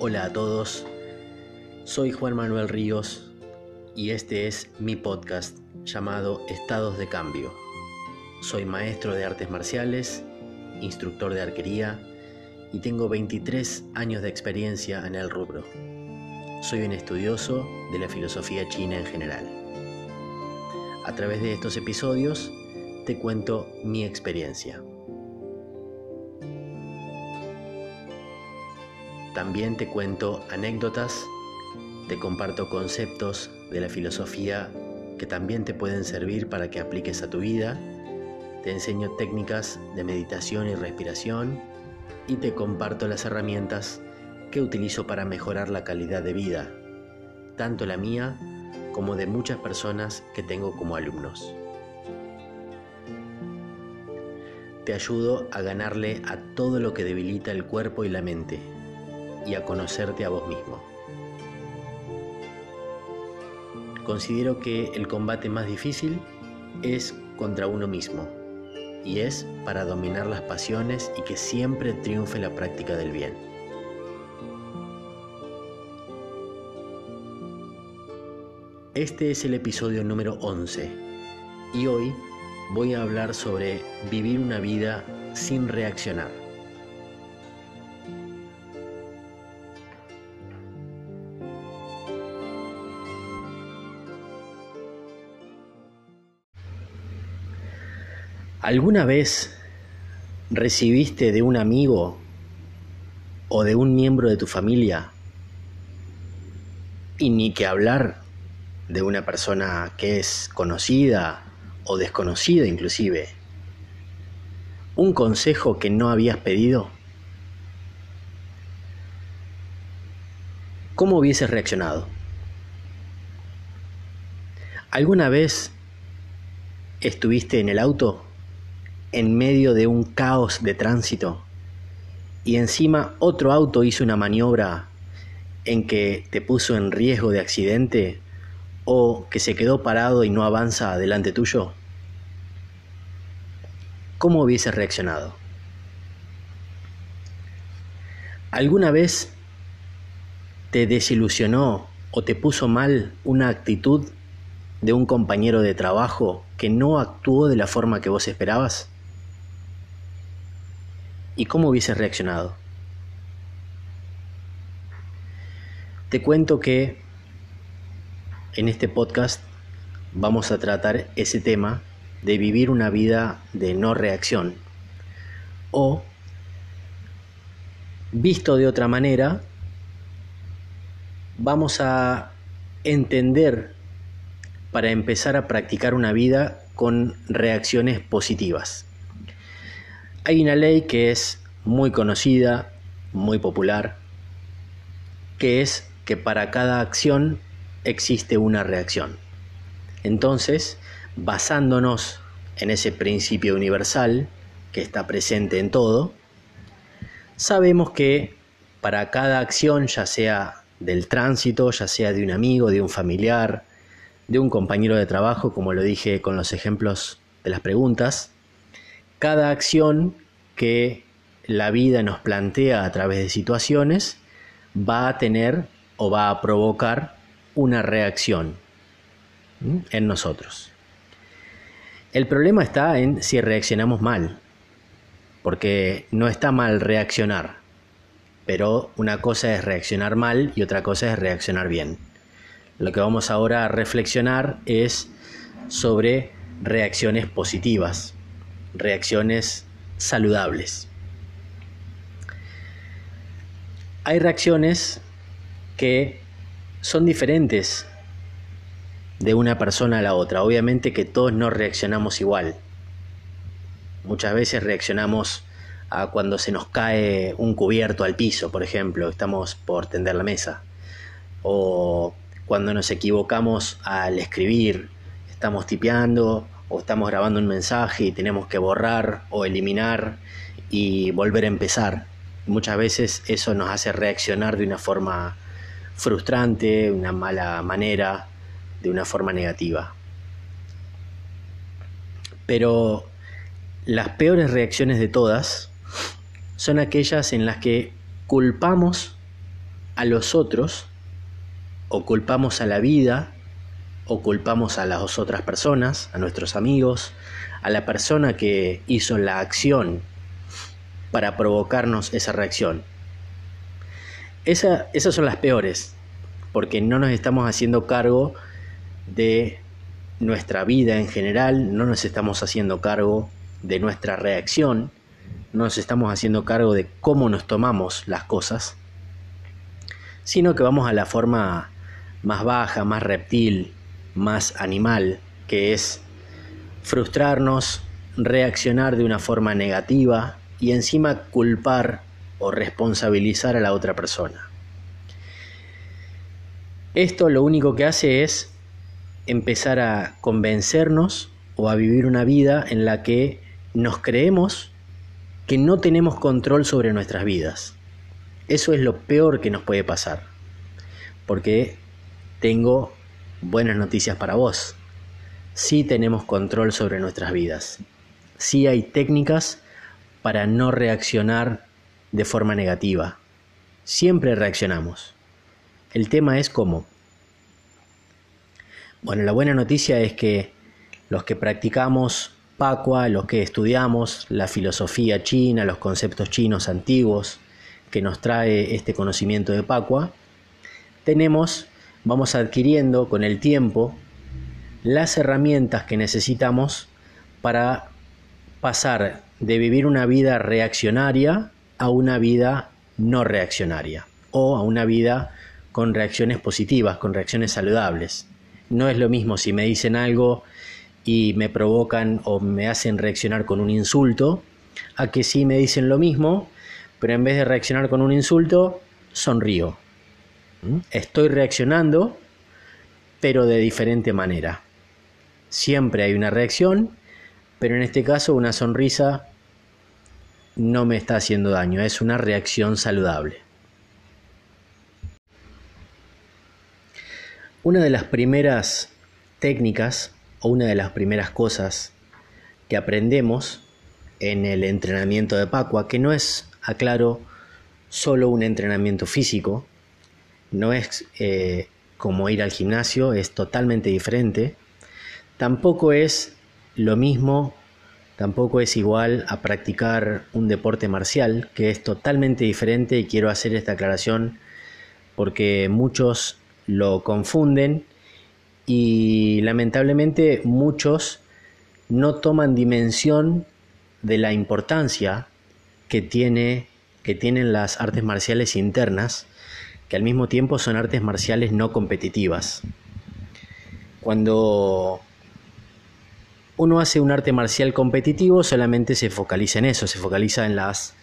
Hola a todos, soy Juan Manuel Ríos y este es mi podcast llamado Estados de Cambio. Soy maestro de artes marciales, instructor de arquería y tengo 23 años de experiencia en el rubro. Soy un estudioso de la filosofía china en general. A través de estos episodios te cuento mi experiencia. También te cuento anécdotas, te comparto conceptos de la filosofía que también te pueden servir para que apliques a tu vida, te enseño técnicas de meditación y respiración y te comparto las herramientas que utilizo para mejorar la calidad de vida, tanto la mía como de muchas personas que tengo como alumnos. Te ayudo a ganarle a todo lo que debilita el cuerpo y la mente y a conocerte a vos mismo. Considero que el combate más difícil es contra uno mismo y es para dominar las pasiones y que siempre triunfe la práctica del bien. Este es el episodio número 11 y hoy voy a hablar sobre vivir una vida sin reaccionar. ¿Alguna vez recibiste de un amigo o de un miembro de tu familia, y ni que hablar de una persona que es conocida o desconocida inclusive, un consejo que no habías pedido? ¿Cómo hubieses reaccionado? ¿Alguna vez estuviste en el auto en medio de un caos de tránsito y encima otro auto hizo una maniobra en que te puso en riesgo de accidente o que se quedó parado y no avanza delante tuyo? ¿Cómo hubieses reaccionado? ¿Alguna vez te desilusionó o te puso mal una actitud de un compañero de trabajo que no actuó de la forma que vos esperabas? ¿Y cómo hubieses reaccionado? Te cuento que en este podcast vamos a tratar ese tema de vivir una vida de no reacción o visto de otra manera vamos a entender para empezar a practicar una vida con reacciones positivas. Hay una ley que es muy conocida, muy popular, que es que para cada acción existe una reacción. Entonces, basándonos en ese principio universal que está presente en todo, sabemos que para cada acción, ya sea del tránsito, ya sea de un amigo, de un familiar, de un compañero de trabajo, como lo dije con los ejemplos de las preguntas, cada acción que la vida nos plantea a través de situaciones va a tener o va a provocar una reacción en nosotros. El problema está en si reaccionamos mal, porque no está mal reaccionar, pero una cosa es reaccionar mal y otra cosa es reaccionar bien. Lo que vamos ahora a reflexionar es sobre reacciones positivas, reacciones saludables. Hay reacciones que son diferentes de una persona a la otra. Obviamente que todos no reaccionamos igual. Muchas veces reaccionamos a cuando se nos cae un cubierto al piso, por ejemplo, estamos por tender la mesa. O cuando nos equivocamos al escribir, estamos tipeando o estamos grabando un mensaje y tenemos que borrar o eliminar y volver a empezar. Muchas veces eso nos hace reaccionar de una forma frustrante, una mala manera, de una forma negativa. Pero las peores reacciones de todas son aquellas en las que culpamos a los otros o culpamos a la vida o culpamos a las otras personas, a nuestros amigos, a la persona que hizo la acción para provocarnos esa reacción. esas son las peores, porque no nos estamos haciendo cargo de nuestra vida en general, no nos estamos haciendo cargo de nuestra reacción, no nos estamos haciendo cargo de cómo nos tomamos las cosas, sino que vamos a la forma más baja, más reptil, más animal, que es frustrarnos, reaccionar de una forma negativa y encima culpar o responsabilizar a la otra persona. Esto lo único que hace es empezar a convencernos o a vivir una vida en la que nos creemos que no tenemos control sobre nuestras vidas. Eso es lo peor que nos puede pasar. Porque tengo buenas noticias para vos. Sí tenemos control sobre nuestras vidas. Sí hay técnicas para no reaccionar de forma negativa. Siempre reaccionamos. El tema es cómo. Bueno, la buena noticia es que los que practicamos Pacua, los que estudiamos la filosofía china, los conceptos chinos antiguos que nos trae este conocimiento de Pacua, tenemos, vamos adquiriendo con el tiempo las herramientas que necesitamos para pasar de vivir una vida reaccionaria a una vida no reaccionaria o a una vida con reacciones positivas, con reacciones saludables. No es lo mismo si me dicen algo y me provocan o me hacen reaccionar con un insulto, a que si me dicen lo mismo, pero en vez de reaccionar con un insulto, sonrío. ¿Mm? Estoy reaccionando, pero de diferente manera. Siempre hay una reacción, pero en este caso una sonrisa no me está haciendo daño, es una reacción saludable. Una de las primeras técnicas o una de las primeras cosas que aprendemos en el entrenamiento de Pacua, que no es, aclaro, solo un entrenamiento físico, no es eh, como ir al gimnasio, es totalmente diferente, tampoco es lo mismo, tampoco es igual a practicar un deporte marcial, que es totalmente diferente y quiero hacer esta aclaración porque muchos lo confunden y lamentablemente muchos no toman dimensión de la importancia que, tiene, que tienen las artes marciales internas, que al mismo tiempo son artes marciales no competitivas. Cuando uno hace un arte marcial competitivo, solamente se focaliza en eso, se focaliza en las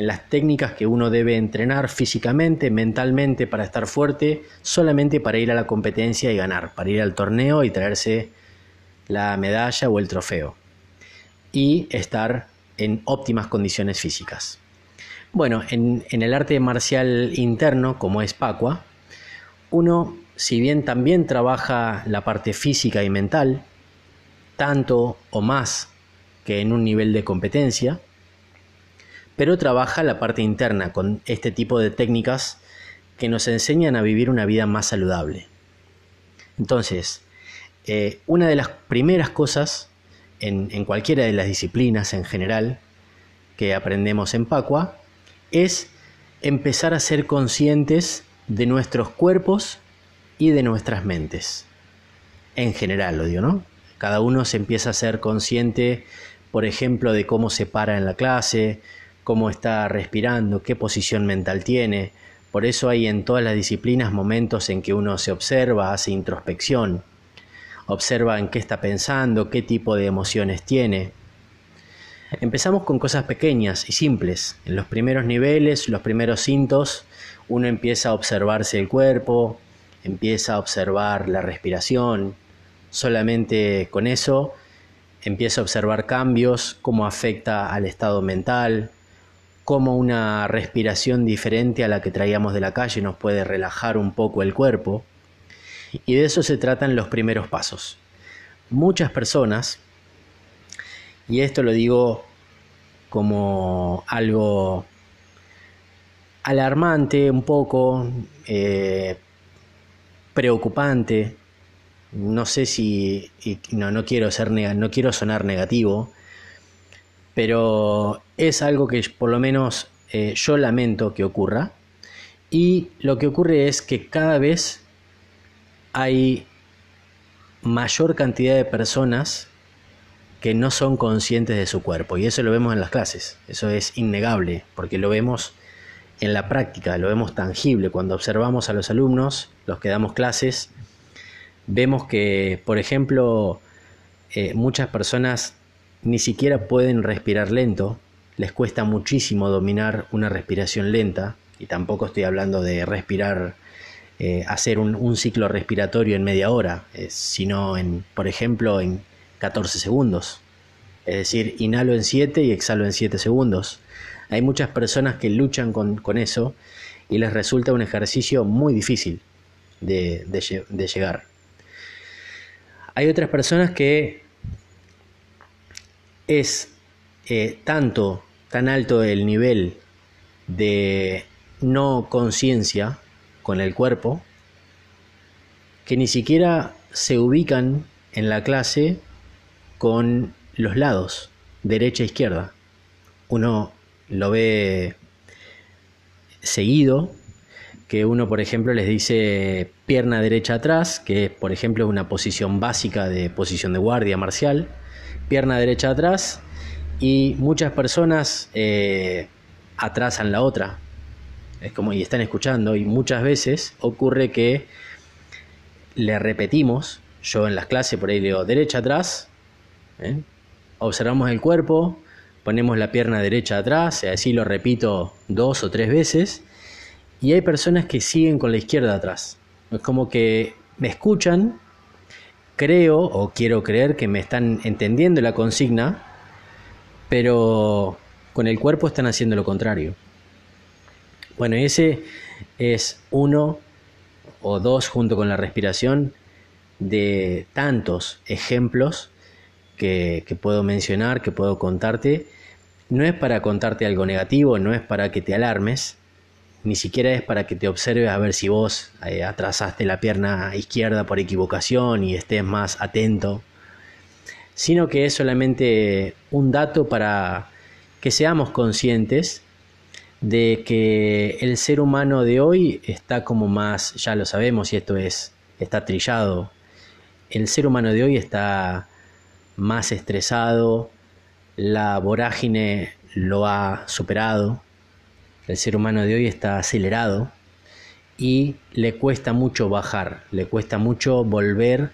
en las técnicas que uno debe entrenar físicamente, mentalmente para estar fuerte, solamente para ir a la competencia y ganar, para ir al torneo y traerse la medalla o el trofeo. Y estar en óptimas condiciones físicas. Bueno, en, en el arte marcial interno, como es Pacua, uno, si bien también trabaja la parte física y mental, tanto o más que en un nivel de competencia, pero trabaja la parte interna con este tipo de técnicas que nos enseñan a vivir una vida más saludable. Entonces, eh, una de las primeras cosas en, en, cualquiera de las disciplinas en general que aprendemos en Pacua es empezar a ser conscientes de nuestros cuerpos y de nuestras mentes. En general, lo digo, ¿no? Cada uno se empieza a ser consciente, por ejemplo, de cómo se para en la clase, cómo está respirando, qué posición mental tiene. Por eso hay en todas las disciplinas momentos en que uno se observa, hace introspección, observa en qué está pensando, qué tipo de emociones tiene. Empezamos con cosas pequeñas y simples. En los primeros niveles, los primeros cintos, uno empieza a observarse el cuerpo, empieza a observar la respiración. Solamente con eso empieza a observar cambios, cómo afecta al estado mental, cómo una respiración diferente a la que traíamos de la calle nos puede relajar un poco el cuerpo. Y de eso se tratan los primeros pasos. Muchas personas, y esto lo digo como algo alarmante un poco, eh, preocupante. No sé si, no, no, quiero ser, no quiero sonar negativo, pero es algo que por lo menos eh, yo lamento que ocurra. Y lo que ocurre es que cada vez hay mayor cantidad de personas que no son conscientes de su cuerpo. Y eso lo vemos en las clases. Eso es innegable, porque lo vemos en la práctica, lo vemos tangible. Cuando observamos a los alumnos, los que damos clases, vemos que, por ejemplo, eh, muchas personas ni siquiera pueden respirar lento, les cuesta muchísimo dominar una respiración lenta, y tampoco estoy hablando de respirar, eh, hacer un, ciclo respiratorio en media hora, eh, sino en, por ejemplo, en 14 segundos. Es decir, inhalo en 7 y exhalo en 7 segundos. Hay muchas personas que luchan con, eso y les resulta un ejercicio muy difícil de, llegar. Hay otras personas que es eh, tanto, tan alto el nivel de no conciencia con el cuerpo, que ni siquiera se ubican en la clase con los lados, derecha e izquierda. Uno lo ve seguido, que uno, por ejemplo, les dice pierna derecha atrás, que por ejemplo es una posición básica de posición de guardia marcial, pierna derecha atrás, y muchas personas eh, atrasan la otra, es como y están escuchando, y muchas veces ocurre que le repetimos, yo en las clases por ahí digo derecha atrás, ¿eh? observamos el cuerpo, ponemos la pierna derecha atrás, así lo repito dos o tres veces, y hay personas que siguen con la izquierda atrás. Es como que me escuchan, creo o quiero creer que me están entendiendo la consigna, pero con el cuerpo están haciendo lo contrario. Bueno, ese es uno o dos junto con la respiración de tantos ejemplos que, puedo mencionar, que puedo contarte, no es para contarte algo negativo, no es para que te alarmes, ni siquiera es para que te observes a ver si vos eh, atrasaste la pierna izquierda por equivocación y estés más atento, sino que es solamente un dato para que seamos conscientes de que el ser humano de hoy está como más, ya lo sabemos y esto es, está trillado, el ser humano de hoy está más estresado, la vorágine lo ha superado, el ser humano de hoy está acelerado y le cuesta mucho bajar, le cuesta mucho volver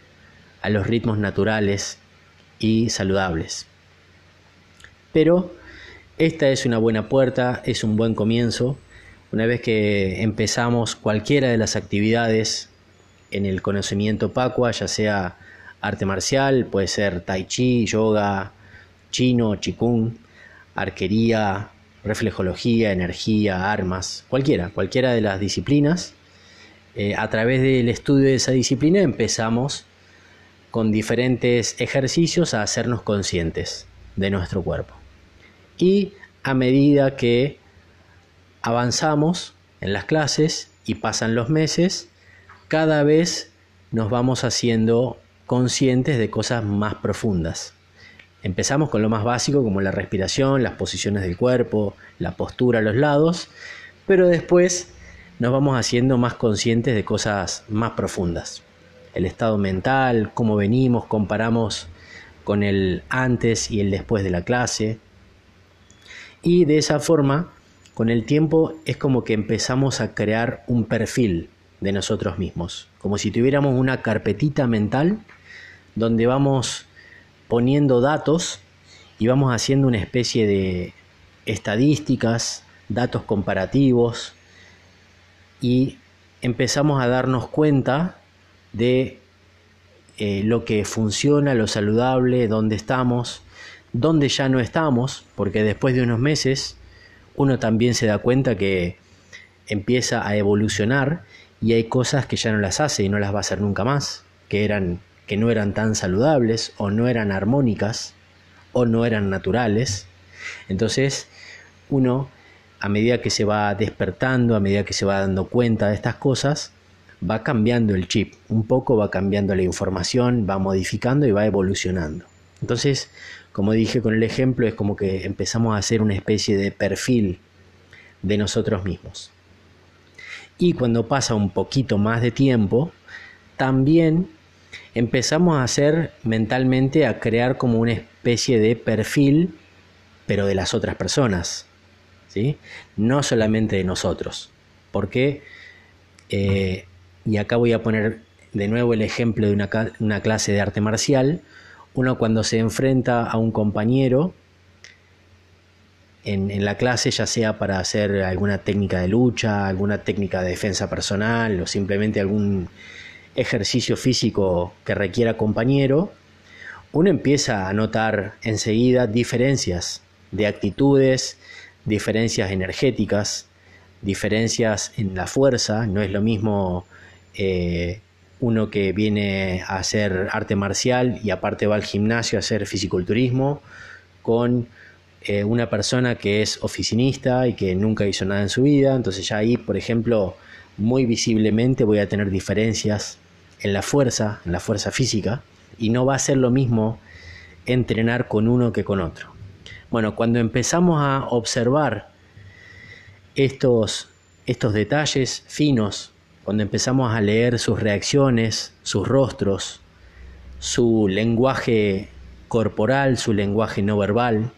a los ritmos naturales y saludables. Pero esta es una buena puerta, es un buen comienzo. Una vez que empezamos cualquiera de las actividades en el conocimiento Pacua, ya sea arte marcial, puede ser tai chi, yoga, chino, chikung, arquería, reflejología, energía, armas, cualquiera, cualquiera de las disciplinas. Eh, a través del estudio de esa disciplina empezamos con diferentes ejercicios a hacernos conscientes de nuestro cuerpo. Y a medida que avanzamos en las clases y pasan los meses, cada vez nos vamos haciendo conscientes de cosas más profundas. Empezamos con lo más básico como la respiración, las posiciones del cuerpo, la postura a los lados, pero después nos vamos haciendo más conscientes de cosas más profundas. El estado mental, cómo venimos, comparamos con el antes y el después de la clase. Y de esa forma, con el tiempo es como que empezamos a crear un perfil de nosotros mismos, como si tuviéramos una carpetita mental donde vamos poniendo datos y vamos haciendo una especie de estadísticas, datos comparativos y empezamos a darnos cuenta de eh, lo que funciona, lo saludable, dónde estamos, dónde ya no estamos, porque después de unos meses uno también se da cuenta que empieza a evolucionar y hay cosas que ya no las hace y no las va a hacer nunca más, que eran que no eran tan saludables o no eran armónicas o no eran naturales Entonces, uno, a medida que se va despertando, a medida que se va dando cuenta de estas cosas, va cambiando el chip, un poco va cambiando la información, va modificando y va evolucionando. Entonces, como dije con el ejemplo, es como que empezamos a hacer una especie de perfil de nosotros mismos. Y cuando pasa un poquito más de tiempo, también empezamos a hacer mentalmente a crear como una especie de perfil, pero de las otras personas, ¿sí? no solamente de nosotros. Porque, eh, y acá voy a poner de nuevo el ejemplo de una, una clase de arte marcial, uno cuando se enfrenta a un compañero, en, la clase, ya sea para hacer alguna técnica de lucha, alguna técnica de defensa personal o simplemente algún ejercicio físico que requiera compañero, uno empieza a notar enseguida diferencias de actitudes, diferencias energéticas, diferencias en la fuerza. No es lo mismo eh, uno que viene a hacer arte marcial y aparte va al gimnasio a hacer fisiculturismo con eh, una persona que es oficinista y que nunca hizo nada en su vida, entonces ya ahí, por ejemplo, muy visiblemente voy a tener diferencias en la fuerza, en la fuerza física, y no va a ser lo mismo entrenar con uno que con otro. Bueno, cuando empezamos a observar estos, estos detalles finos, cuando empezamos a leer sus reacciones, sus rostros, su lenguaje corporal, su lenguaje no verbal,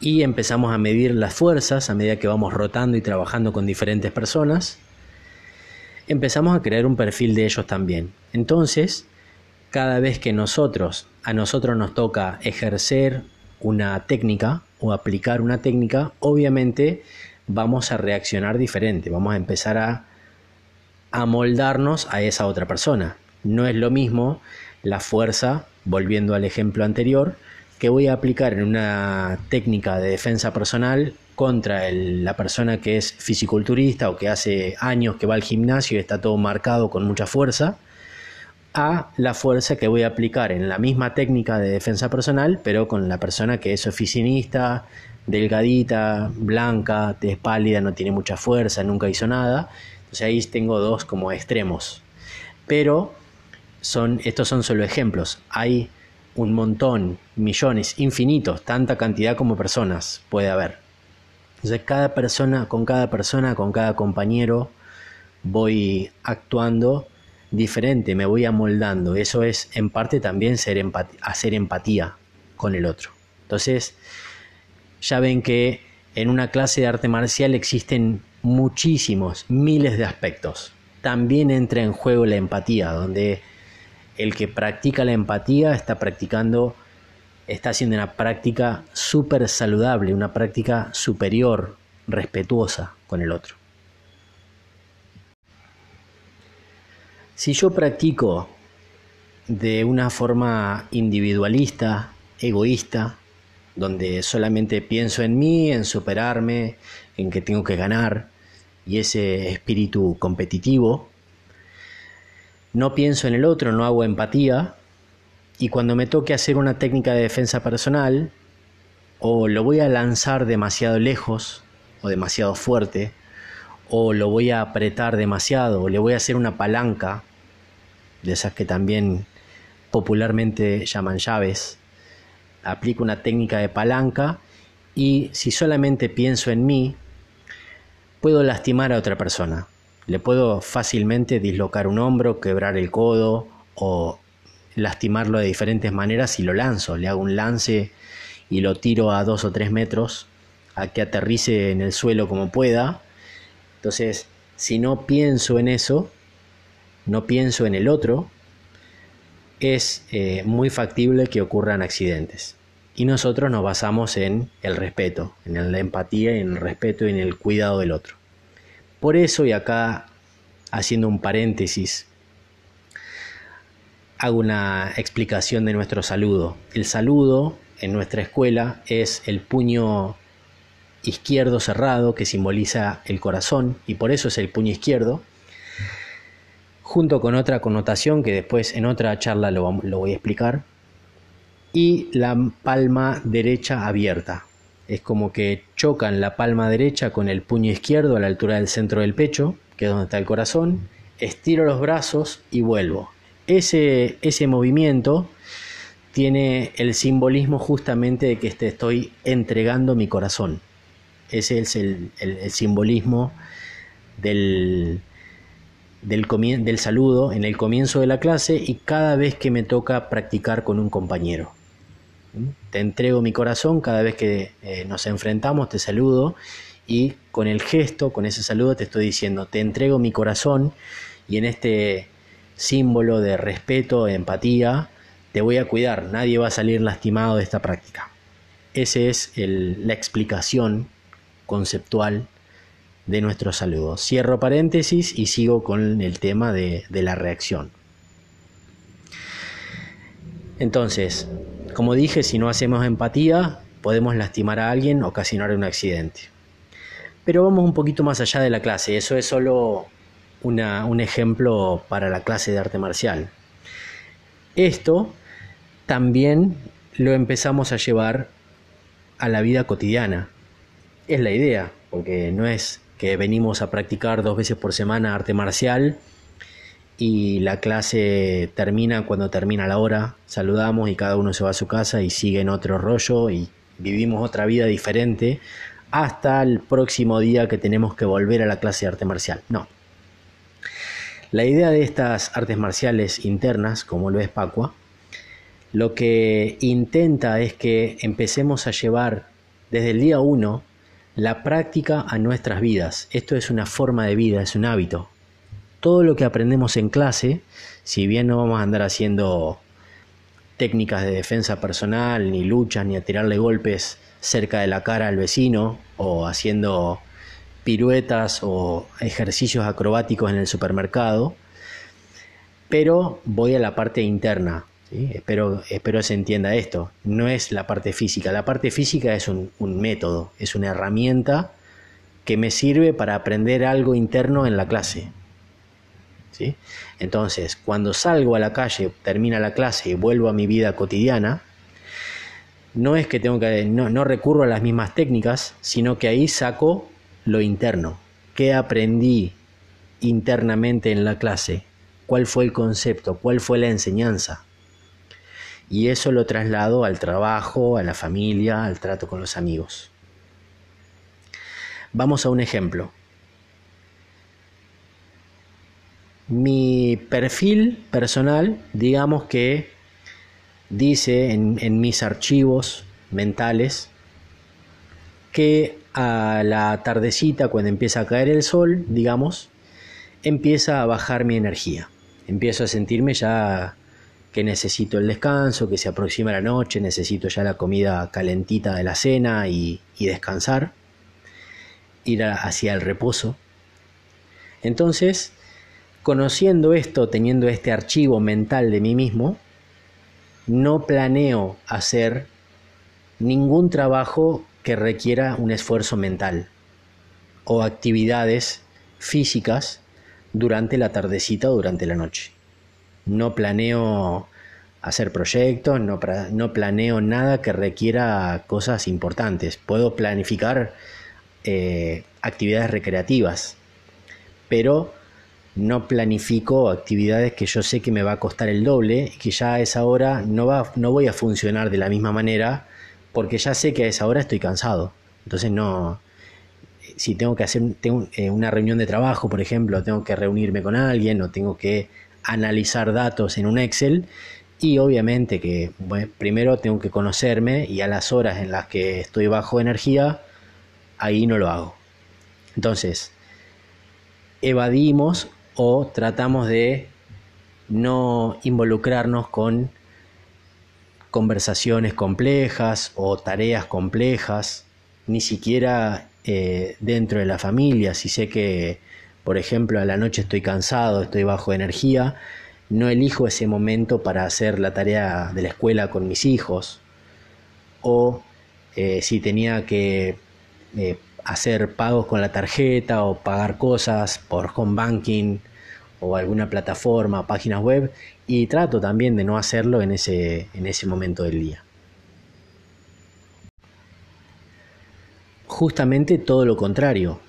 y empezamos a medir las fuerzas a medida que vamos rotando y trabajando con diferentes personas, empezamos a crear un perfil de ellos también. Entonces, cada vez que nosotros, a nosotros nos toca ejercer una técnica o aplicar una técnica, obviamente vamos a reaccionar diferente, vamos a empezar a amoldarnos a esa otra persona. No es lo mismo la fuerza, volviendo al ejemplo anterior, que voy a aplicar en una técnica de defensa personal contra la persona que es fisiculturista o que hace años que va al gimnasio y está todo marcado con mucha fuerza, a la fuerza que voy a aplicar en la misma técnica de defensa personal, pero con la persona que es oficinista, delgadita, blanca, es pálida, no tiene mucha fuerza, nunca hizo nada. Entonces ahí tengo dos como extremos. Pero son, estos son solo ejemplos. Hay un montón, millones, infinitos, tanta cantidad como personas puede haber. Entonces cada persona, con cada persona, con cada compañero, voy actuando diferente, me voy amoldando. Eso es en parte también hacer empatía con el otro. Entonces, ya ven que en una clase de arte marcial existen muchísimos, miles de aspectos. También entra en juego la empatía, donde el que practica la empatía está practicando, está haciendo una práctica súper saludable, una práctica superior, respetuosa con el otro. Si yo practico de una forma individualista, egoísta, donde solamente pienso en mí, en superarme, en que tengo que ganar, y ese espíritu competitivo, no pienso en el otro, no hago empatía, y cuando me toque hacer una técnica de defensa personal, o lo voy a lanzar demasiado lejos, o demasiado fuerte, o lo voy a apretar demasiado, o le voy a hacer una palanca, de esas que también popularmente llaman llaves, aplico una técnica de palanca, y si solamente pienso en mí, puedo lastimar a otra persona. Le puedo fácilmente dislocar un hombro, quebrar el codo o lastimarlo de diferentes maneras si lo lanzo. Le hago un lance y lo tiro a dos o tres metros a que aterrice en el suelo como pueda. Entonces, si no pienso en eso, no pienso en el otro, es eh, muy factible que ocurran accidentes. Y nosotros nos basamos en el respeto, en la empatía, en el respeto y en el cuidado del otro. Por eso, y acá haciendo un paréntesis, hago una explicación de nuestro saludo. El saludo en nuestra escuela es el puño izquierdo cerrado que simboliza el corazón y por eso es el puño izquierdo, junto con otra connotación que después en otra charla lo, voy a explicar, y la palma derecha abierta. Es como que chocan la palma derecha con el puño izquierdo a la altura del centro del pecho, que es donde está el corazón. Estiro los brazos y vuelvo. Ese, ese movimiento tiene el simbolismo justamente de que te estoy entregando mi corazón. Ese es el, simbolismo del, del, del, saludo en el comienzo de la clase y cada vez que me toca practicar con un compañero. Te entrego mi corazón cada vez que eh, nos enfrentamos, te saludo y con el gesto, con ese saludo te estoy diciendo, te entrego mi corazón y en este símbolo de respeto, empatía, te voy a cuidar, nadie va a salir lastimado de esta práctica. Esa es la explicación conceptual de nuestro saludo. Cierro paréntesis y sigo con el tema de, de la reacción. Entonces, como dije, si no hacemos empatía, podemos lastimar a alguien, ocasionar un accidente. Pero vamos un poquito más allá de la clase, eso es solo un ejemplo para la clase de arte marcial. Esto también lo empezamos a llevar a la vida cotidiana. Es la idea, porque no es que venimos a practicar dos veces por semana arte marcial y la clase termina cuando termina la hora, saludamos y cada uno se va a su casa y sigue en otro rollo y vivimos otra vida diferente hasta el próximo día que tenemos que volver a la clase de arte marcial. No, la idea de estas artes marciales internas, como lo es Pacua, lo que intenta es que empecemos a llevar desde el día uno la práctica a nuestras vidas. Esto es una forma de vida, es un hábito. Todo lo que aprendemos en clase, si bien no vamos a andar haciendo técnicas de defensa personal, ni luchas, ni a tirarle golpes cerca de la cara al vecino, o haciendo piruetas o ejercicios acrobáticos en el supermercado, pero voy a la parte interna. Espero, espero se entienda esto. No es la parte física. La parte física es un, método, es una herramienta que me sirve para aprender algo interno en la clase. ¿Sí? Entonces, cuando salgo a la calle, termina la clase y vuelvo a mi vida cotidiana, no es que tengo que no, no recurro a las mismas técnicas, sino que ahí saco lo interno. ¿Qué aprendí internamente en la clase? ¿Cuál fue el concepto? ¿Cuál fue la enseñanza? Y eso lo traslado al trabajo, a la familia, al trato con los amigos. Vamos a un ejemplo. Mi perfil personal, digamos que dice en, en mis archivos mentales que a la tardecita, cuando empieza a caer el sol, digamos, empieza a bajar mi energía. Empiezo a sentirme ya que necesito el descanso, que se aproxima la noche, necesito ya la comida calentita de la cena y, descansar, ir hacia el reposo. Entonces, conociendo esto, teniendo este archivo mental de mí mismo, no planeo hacer ningún trabajo que requiera un esfuerzo mental o actividades físicas durante la tardecita o durante la noche. No planeo hacer proyectos, no, planeo nada que requiera cosas importantes. Puedo planificar eh, actividades recreativas, pero no planifico actividades que yo sé que me va a costar el doble que ya a esa hora no, va, no voy a funcionar de la misma manera porque ya sé que a esa hora estoy cansado. Entonces no, si tengo que hacer eh, una reunión de trabajo, por ejemplo, tengo que reunirme con alguien o tengo que analizar datos en un Excel y obviamente que primero tengo que conocerme y a las horas en las que estoy bajo energía, ahí no lo hago. Entonces, evadimos o tratamos de no involucrarnos con conversaciones complejas o tareas complejas, ni siquiera eh, dentro de la familia. Si sé que, por ejemplo, a la noche estoy cansado, estoy bajo energía, no elijo ese momento para hacer la tarea de la escuela con mis hijos. O eh, si tenía que eh, hacer pagos con la tarjeta o pagar cosas por home banking o alguna plataforma, páginas web, y trato también de no hacerlo en ese, en ese momento del día. Justamente todo lo contrario.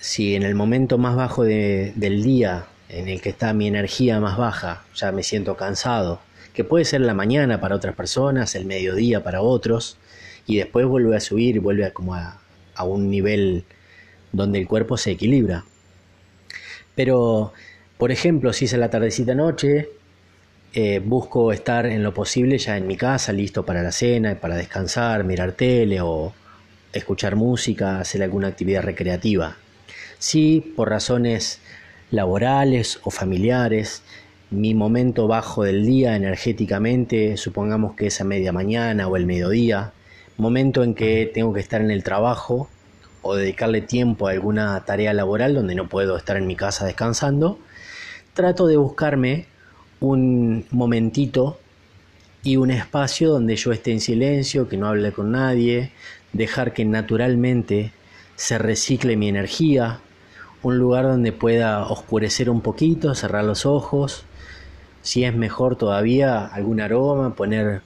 Si en el momento más bajo del día, en el que está mi energía más baja, ya me siento cansado, que puede ser la mañana para otras personas, el mediodía para otros, y después vuelve a subir, vuelve a, como a, a un nivel donde el cuerpo se equilibra. Pero, por ejemplo, si es la tardecita noche, eh, busco estar en lo posible ya en mi casa, listo para la cena, para descansar, mirar tele o escuchar música, hacer alguna actividad recreativa. Si por razones laborales o familiares, mi momento bajo del día energéticamente, supongamos que es a media mañana o el mediodía, momento en que tengo que estar en el trabajo o dedicarle tiempo a alguna tarea laboral donde no puedo estar en mi casa descansando, trato de buscarme un momentito y un espacio donde yo esté en silencio, que no hable con nadie, dejar que naturalmente se recicle mi energía, un lugar donde pueda oscurecer un poquito, cerrar los ojos, si es mejor todavía algún aroma, poner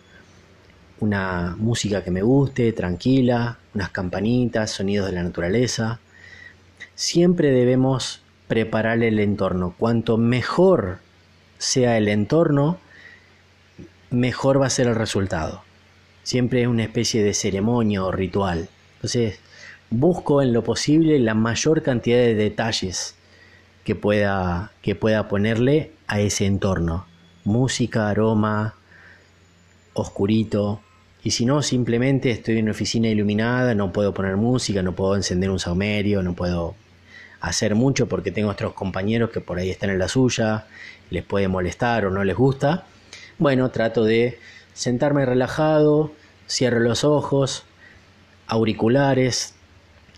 una música que me guste, tranquila, unas campanitas, sonidos de la naturaleza. Siempre debemos preparar el entorno. Cuanto mejor sea el entorno, mejor va a ser el resultado. Siempre es una especie de ceremonia o ritual. Entonces, busco en lo posible la mayor cantidad de detalles que pueda, que pueda ponerle a ese entorno. Música, aroma, oscurito, y si no, simplemente estoy en una oficina iluminada, no puedo poner música, no puedo encender un saumerio, no puedo hacer mucho porque tengo otros compañeros que por ahí están en la suya, les puede molestar o no les gusta. Bueno, trato de sentarme relajado, cierro los ojos, auriculares,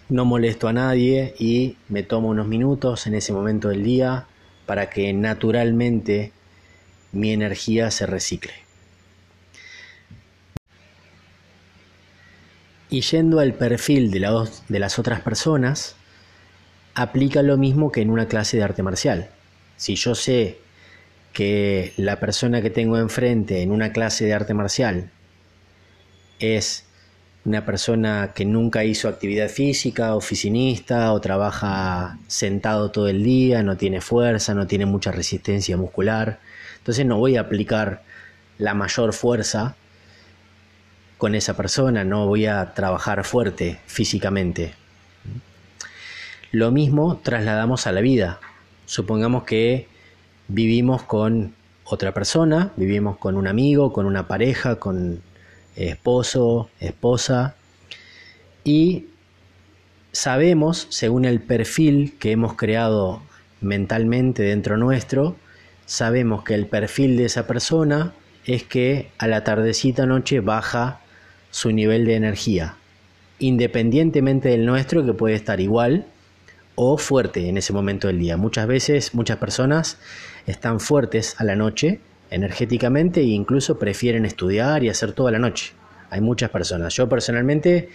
no molesto a nadie y me tomo unos minutos en ese momento del día para que naturalmente mi energía se recicle. Y yendo al perfil de, las otras personas, aplica lo mismo que en una clase de arte marcial. Si yo sé que la persona que tengo enfrente en una clase de arte marcial es una persona que nunca hizo actividad física, oficinista o trabaja sentado todo el día, no tiene fuerza, no tiene mucha resistencia muscular, entonces no voy a aplicar la mayor fuerza con esa persona, no voy a trabajar fuerte físicamente. Lo mismo trasladamos a la vida. Supongamos que vivimos con otra persona, vivimos con un amigo, con una pareja, con esposo, esposa, y sabemos, según el perfil que hemos creado mentalmente dentro nuestro, sabemos que el perfil de esa persona es que a la tardecita noche baja su nivel de energía, independientemente del nuestro que puede estar igual o fuerte en ese momento del día. Muchas veces, muchas personas están fuertes a la noche energéticamente e incluso prefieren estudiar y hacer toda la noche. Hay muchas personas. Yo personalmente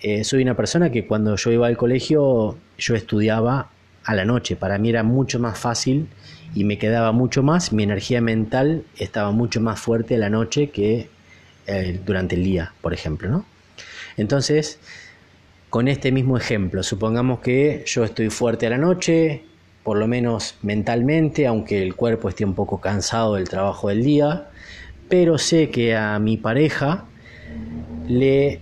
eh, soy una persona que cuando yo iba al colegio yo estudiaba a la noche. Para mí era mucho más fácil y me quedaba mucho más. Mi energía mental estaba mucho más fuerte a la noche que eh, durante el día, por ejemplo, ¿no? Entonces, con este mismo ejemplo, supongamos que yo estoy fuerte a la noche, por lo menos mentalmente, aunque el cuerpo esté un poco cansado del trabajo del día, pero sé que a mi pareja le,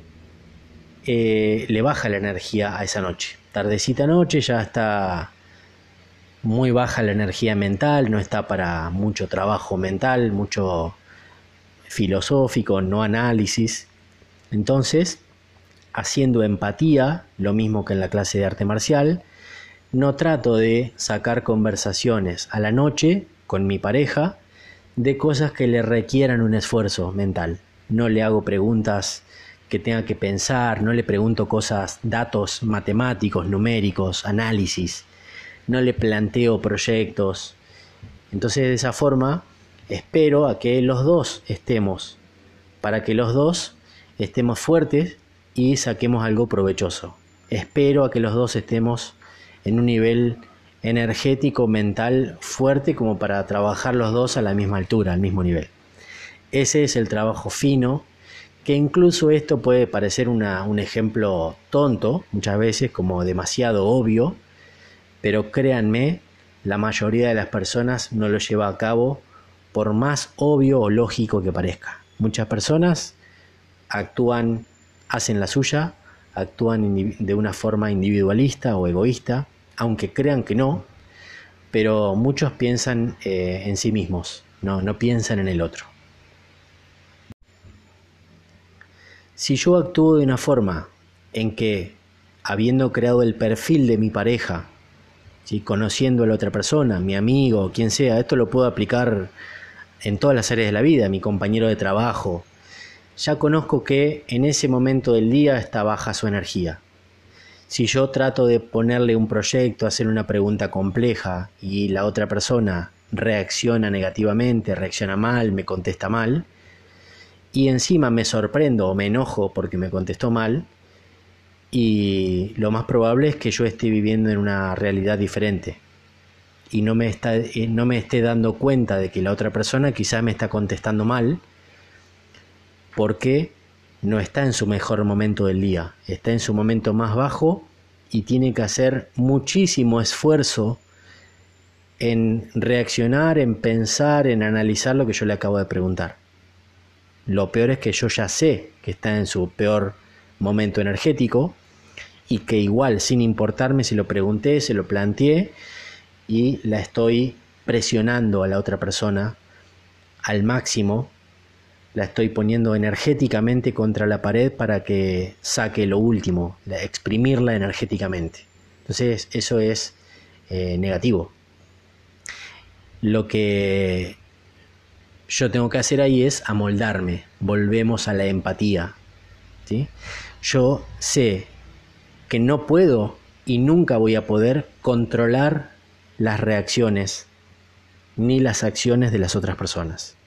eh, le baja la energía a esa noche. Tardecita noche ya está muy baja la energía mental, no está para mucho trabajo mental, mucho filosófico, no análisis. Entonces, haciendo empatía, lo mismo que en la clase de arte marcial, no trato de sacar conversaciones a la noche con mi pareja de cosas que le requieran un esfuerzo mental. No le hago preguntas que tenga que pensar, no le pregunto cosas, datos matemáticos, numéricos, análisis, no le planteo proyectos. Entonces de esa forma espero a que los dos estemos, para que los dos estemos fuertes y saquemos algo provechoso. Espero a que los dos estemos en un nivel energético, mental fuerte como para trabajar los dos a la misma altura, al mismo nivel. Ese es el trabajo fino, que incluso esto puede parecer un ejemplo tonto, muchas veces como demasiado obvio, pero créanme, la mayoría de las personas no lo lleva a cabo por más obvio o lógico que parezca. Muchas personas actúan, hacen la suya, actúan de una forma individualista o egoísta, aunque crean que no, pero muchos piensan eh, en sí mismos, no, no piensan en el otro. Si yo actúo de una forma en que, habiendo creado el perfil de mi pareja, conociendo a la otra persona, mi amigo, quien sea, esto lo puedo aplicar en todas las áreas de la vida, mi compañero de trabajo, ya conozco que en ese momento del día está baja su energía. Si yo trato de ponerle un proyecto, hacer una pregunta compleja y la otra persona reacciona negativamente, reacciona mal, me contesta mal, y encima me sorprendo o me enojo porque me contestó mal, y lo más probable es que yo esté viviendo en una realidad diferente y no me, está, eh, no me esté dando cuenta de que la otra persona quizás me está contestando mal porque no está en su mejor momento del día, está en su momento más bajo y tiene que hacer muchísimo esfuerzo en reaccionar, en pensar, en analizar lo que yo le acabo de preguntar. Lo peor es que yo ya sé que está en su peor momento energético y que igual, sin importarme si lo pregunté, se lo planteé y la estoy presionando a la otra persona al máximo la estoy poniendo energéticamente contra la pared para que saque lo último, exprimirla energéticamente. Entonces eso es eh, negativo. Lo que yo tengo que hacer ahí es amoldarme, volvemos a la empatía. ¿sí? Yo sé que no puedo y nunca voy a poder controlar las reacciones ni las acciones de las otras personas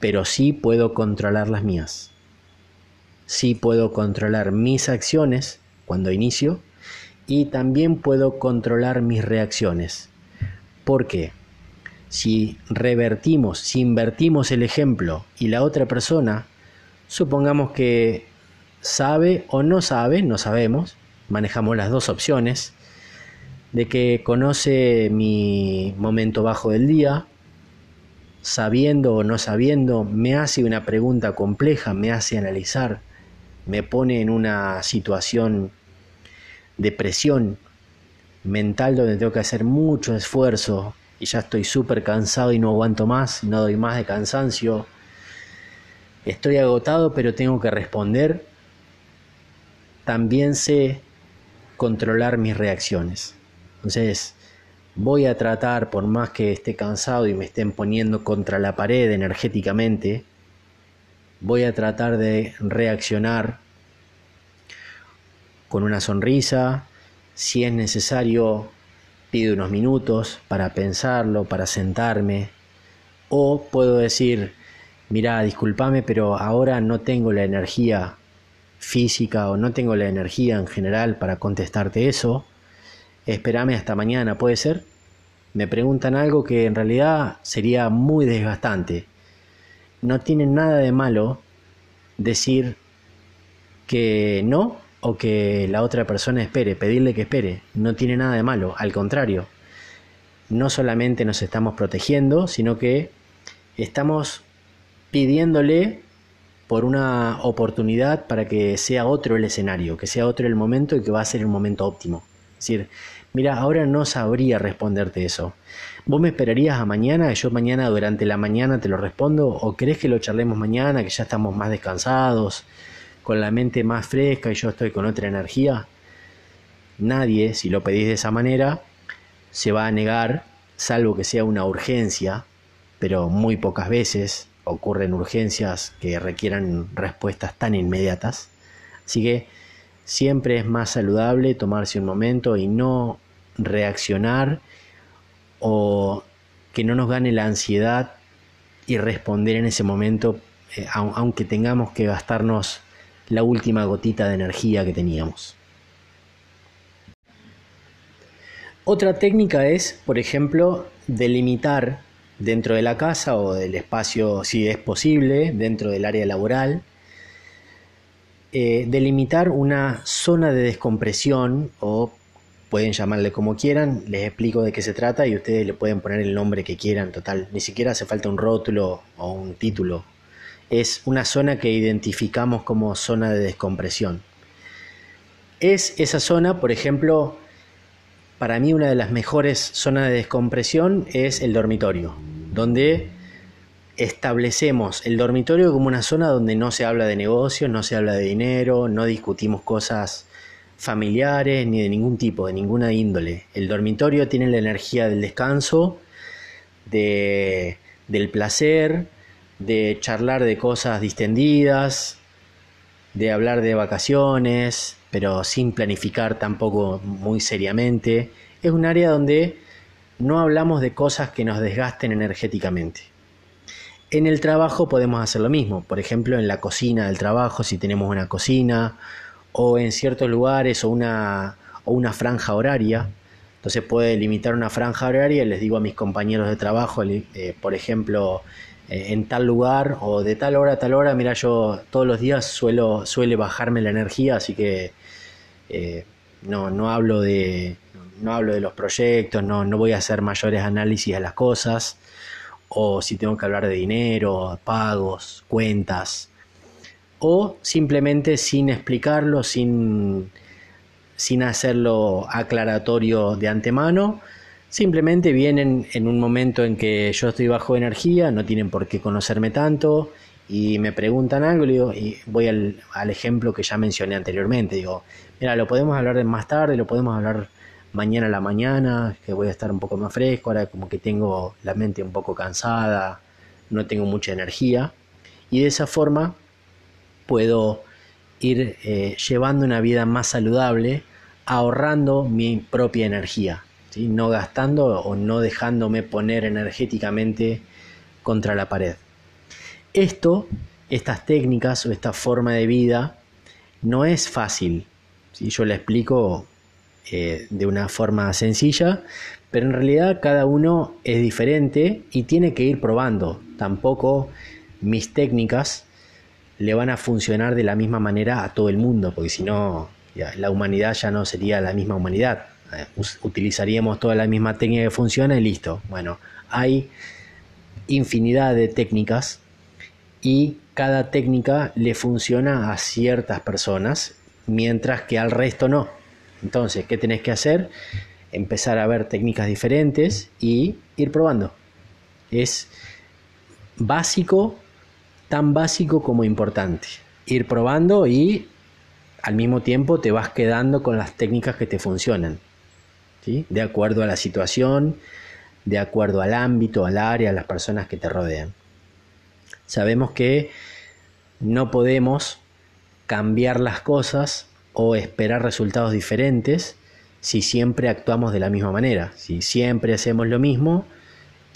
pero sí puedo controlar las mías. Sí puedo controlar mis acciones cuando inicio y también puedo controlar mis reacciones. ¿Por qué? Si revertimos, si invertimos el ejemplo y la otra persona, supongamos que sabe o no sabe, no sabemos, manejamos las dos opciones, de que conoce mi momento bajo del día, sabiendo o no sabiendo, me hace una pregunta compleja, me hace analizar, me pone en una situación de presión mental donde tengo que hacer mucho esfuerzo y ya estoy súper cansado y no aguanto más, no doy más de cansancio. Estoy agotado pero tengo que responder. También sé controlar mis reacciones. Entonces, voy a tratar, por más que esté cansado y me estén poniendo contra la pared energéticamente, voy a tratar de reaccionar con una sonrisa, si es necesario, pido unos minutos para pensarlo, para sentarme, o puedo decir, mira, discúlpame, pero ahora no tengo la energía física o no tengo la energía en general para contestarte eso espérame hasta mañana, ¿puede ser? Me preguntan algo que en realidad sería muy desgastante. No tiene nada de malo decir que no o que la otra persona espere, pedirle que espere. No tiene nada de malo, al contrario. No solamente nos estamos protegiendo, sino que estamos pidiéndole por una oportunidad para que sea otro el escenario, que sea otro el momento y que va a ser el momento óptimo. Es decir, mira, ahora no sabría responderte eso. ¿Vos me esperarías a mañana? ¿Yo mañana durante la mañana te lo respondo? ¿O crees que lo charlemos mañana, que ya estamos más descansados, con la mente más fresca y yo estoy con otra energía? Nadie, si lo pedís de esa manera, se va a negar, salvo que sea una urgencia, pero muy pocas veces ocurren urgencias que requieran respuestas tan inmediatas. Así que Siempre es más saludable tomarse un momento y no reaccionar o que no nos gane la ansiedad y responder en ese momento, eh, aunque tengamos que gastarnos la última gotita de energía que teníamos. Otra técnica es, por ejemplo, delimitar dentro de la casa o del espacio, si es posible, dentro del área laboral, eh, delimitar una zona de descompresión o pueden llamarle como quieran, les explico de qué se trata y ustedes le pueden poner el nombre que quieran, total, ni siquiera hace falta un rótulo o un título. Es una zona que identificamos como zona de descompresión. Es esa zona, por ejemplo, para mí una de las mejores zonas de descompresión es el dormitorio, donde establecemos el dormitorio como una zona donde no se habla de negocios, no se habla de dinero, no discutimos cosas familiares ni de ningún tipo, de ninguna índole. El dormitorio tiene la energía del descanso, de, del placer, de charlar de cosas distendidas, de hablar de vacaciones, pero sin planificar tampoco muy seriamente. Es un área donde no hablamos de cosas que nos desgasten energéticamente. En el trabajo podemos hacer lo mismo, por ejemplo en la cocina del trabajo, si tenemos una cocina, o en ciertos lugares o una, o una franja horaria. Entonces puede limitar una franja horaria, les digo a mis compañeros de trabajo, eh, por ejemplo, eh, en tal lugar o de tal hora a tal hora, mira, yo todos los días suelo, suele bajarme la energía, así que eh, no, no, hablo de, no hablo de los proyectos, no, no voy a hacer mayores análisis a las cosas, o si tengo que hablar de dinero, pagos, cuentas, o simplemente sin explicarlo, sin, sin hacerlo aclaratorio de antemano, simplemente vienen en un momento en que yo estoy bajo energía, no tienen por qué conocerme tanto y me preguntan algo y, voy al, al, ejemplo que ya mencioné anteriormente, digo, mira, lo podemos hablar más tarde, lo podemos hablar mañana a la mañana, que voy a estar un poco más fresco, ahora como que tengo la mente un poco cansada, no tengo mucha energía y de esa forma puedo ir eh, llevando una vida más saludable, ahorrando mi propia energía, ¿sí? no gastando o no dejándome poner energéticamente contra la pared. Esto, estas técnicas o esta forma de vida, no es fácil. si Yo le explico eh, de una forma sencilla, pero en realidad cada uno es diferente y tiene que ir probando. Tampoco mis técnicas le van a funcionar de la misma manera a todo el mundo, porque si no, la humanidad ya no sería la misma humanidad. Eh, utilizaríamos toda la misma técnica que funciona y listo. Bueno, hay infinidad de técnicas y cada técnica le funciona a ciertas personas, mientras que al resto no. Entonces, ¿qué tenés que hacer? Empezar a ver técnicas diferentes y ir probando. Es básico tan básico como importante. Ir probando y al mismo tiempo te vas quedando con las técnicas que te funcionan. De acuerdo a la situación, de acuerdo al ámbito, al área, a las personas que te rodean. Sabemos que no podemos cambiar las cosas o esperar resultados diferentes si siempre actuamos de la misma manera. Si siempre hacemos lo mismo,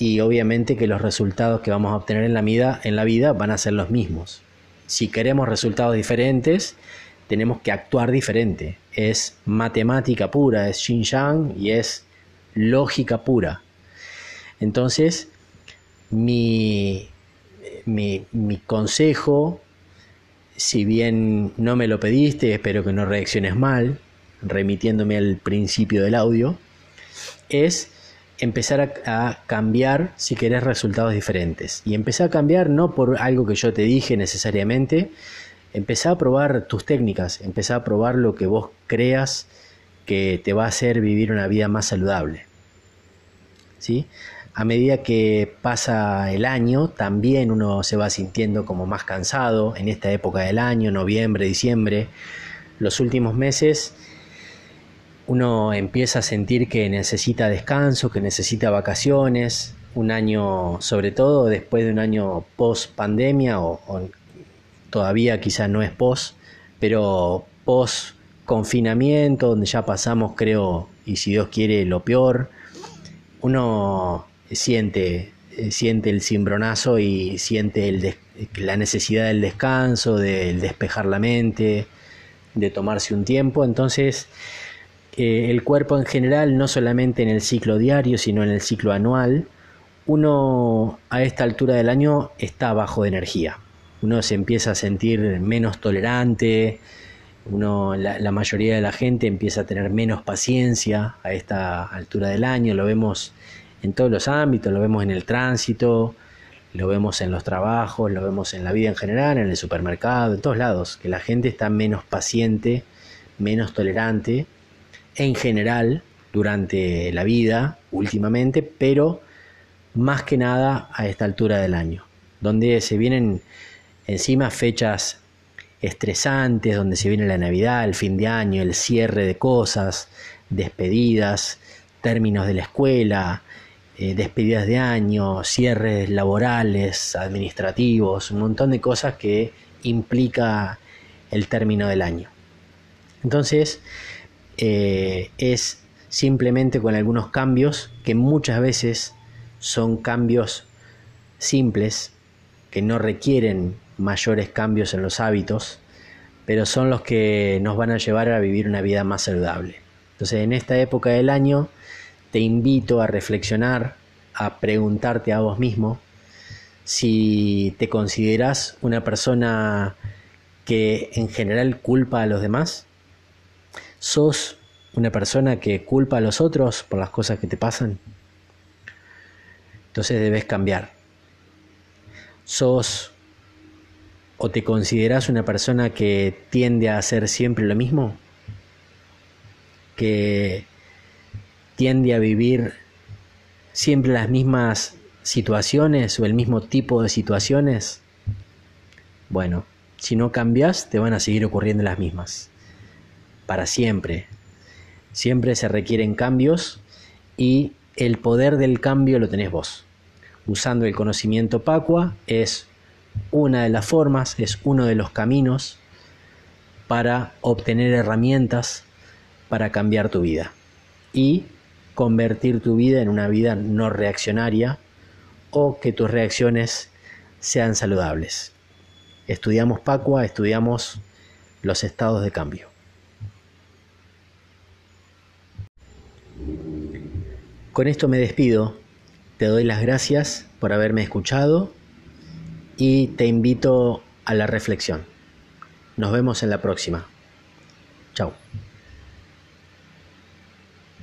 y obviamente que los resultados que vamos a obtener en la vida, en la vida van a ser los mismos. Si queremos resultados diferentes, tenemos que actuar diferente. Es matemática pura, es Xinjiang y es lógica pura. Entonces, mi, mi, mi consejo, si bien no me lo pediste, espero que no reacciones mal, remitiéndome al principio del audio, es empezar a, cambiar si querés resultados diferentes. Y empezar a cambiar no por algo que yo te dije necesariamente, empezar a probar tus técnicas, empezar a probar lo que vos creas que te va a hacer vivir una vida más saludable. ¿Sí? A medida que pasa el año, también uno se va sintiendo como más cansado en esta época del año, noviembre, diciembre. Los últimos meses uno empieza a sentir que necesita descanso, que necesita vacaciones, un año, sobre todo después de un año post pandemia o, todavía quizá no es post, pero post confinamiento, donde ya pasamos, creo, y si Dios quiere, lo peor, uno siente, siente el cimbronazo y siente la necesidad del descanso, del despejar la mente, de tomarse un tiempo, entonces el cuerpo en general, no solamente en el ciclo diario, sino en el ciclo anual, uno a esta altura del año está bajo de energía. Uno se empieza a sentir menos tolerante, uno, la, mayoría de la gente empieza a tener menos paciencia a esta altura del año, lo vemos en todos los ámbitos, lo vemos en el tránsito, lo vemos en los trabajos, lo vemos en la vida en general, en el supermercado, en todos lados, que la gente está menos paciente, menos tolerante en general durante la vida últimamente, pero más que nada a esta altura del año, donde se vienen encima fechas estresantes, donde se viene la Navidad, el fin de año, el cierre de cosas, despedidas, términos de la escuela, eh, despedidas de año, cierres laborales, administrativos, un montón de cosas que implica el término del año. Entonces, eh, es simplemente con algunos cambios que muchas veces son cambios simples, que no requieren mayores cambios en los hábitos, pero son los que nos van a llevar a vivir una vida más saludable. Entonces, en esta época del año, te invito a reflexionar, a preguntarte a vos mismo si te consideras una persona que en general culpa a los demás. ¿Sos una persona que culpa a los otros por las cosas que te pasan? Entonces debes cambiar. ¿Sos ¿O te consideras una persona que tiende a hacer siempre lo mismo? ¿Que tiende a vivir siempre las mismas situaciones o el mismo tipo de situaciones? Bueno, si no cambias, te van a seguir ocurriendo las mismas. Para siempre. Siempre se requieren cambios y el poder del cambio lo tenés vos. Usando el conocimiento Pacua es una de las formas, es uno de los caminos para obtener herramientas para cambiar tu vida y convertir tu vida en una vida no reaccionaria o que tus reacciones sean saludables. Estudiamos Pacua, estudiamos los estados de cambio. Con esto me despido. Te doy las gracias por haberme escuchado y te invito a la reflexión. Nos vemos en la próxima. Chao.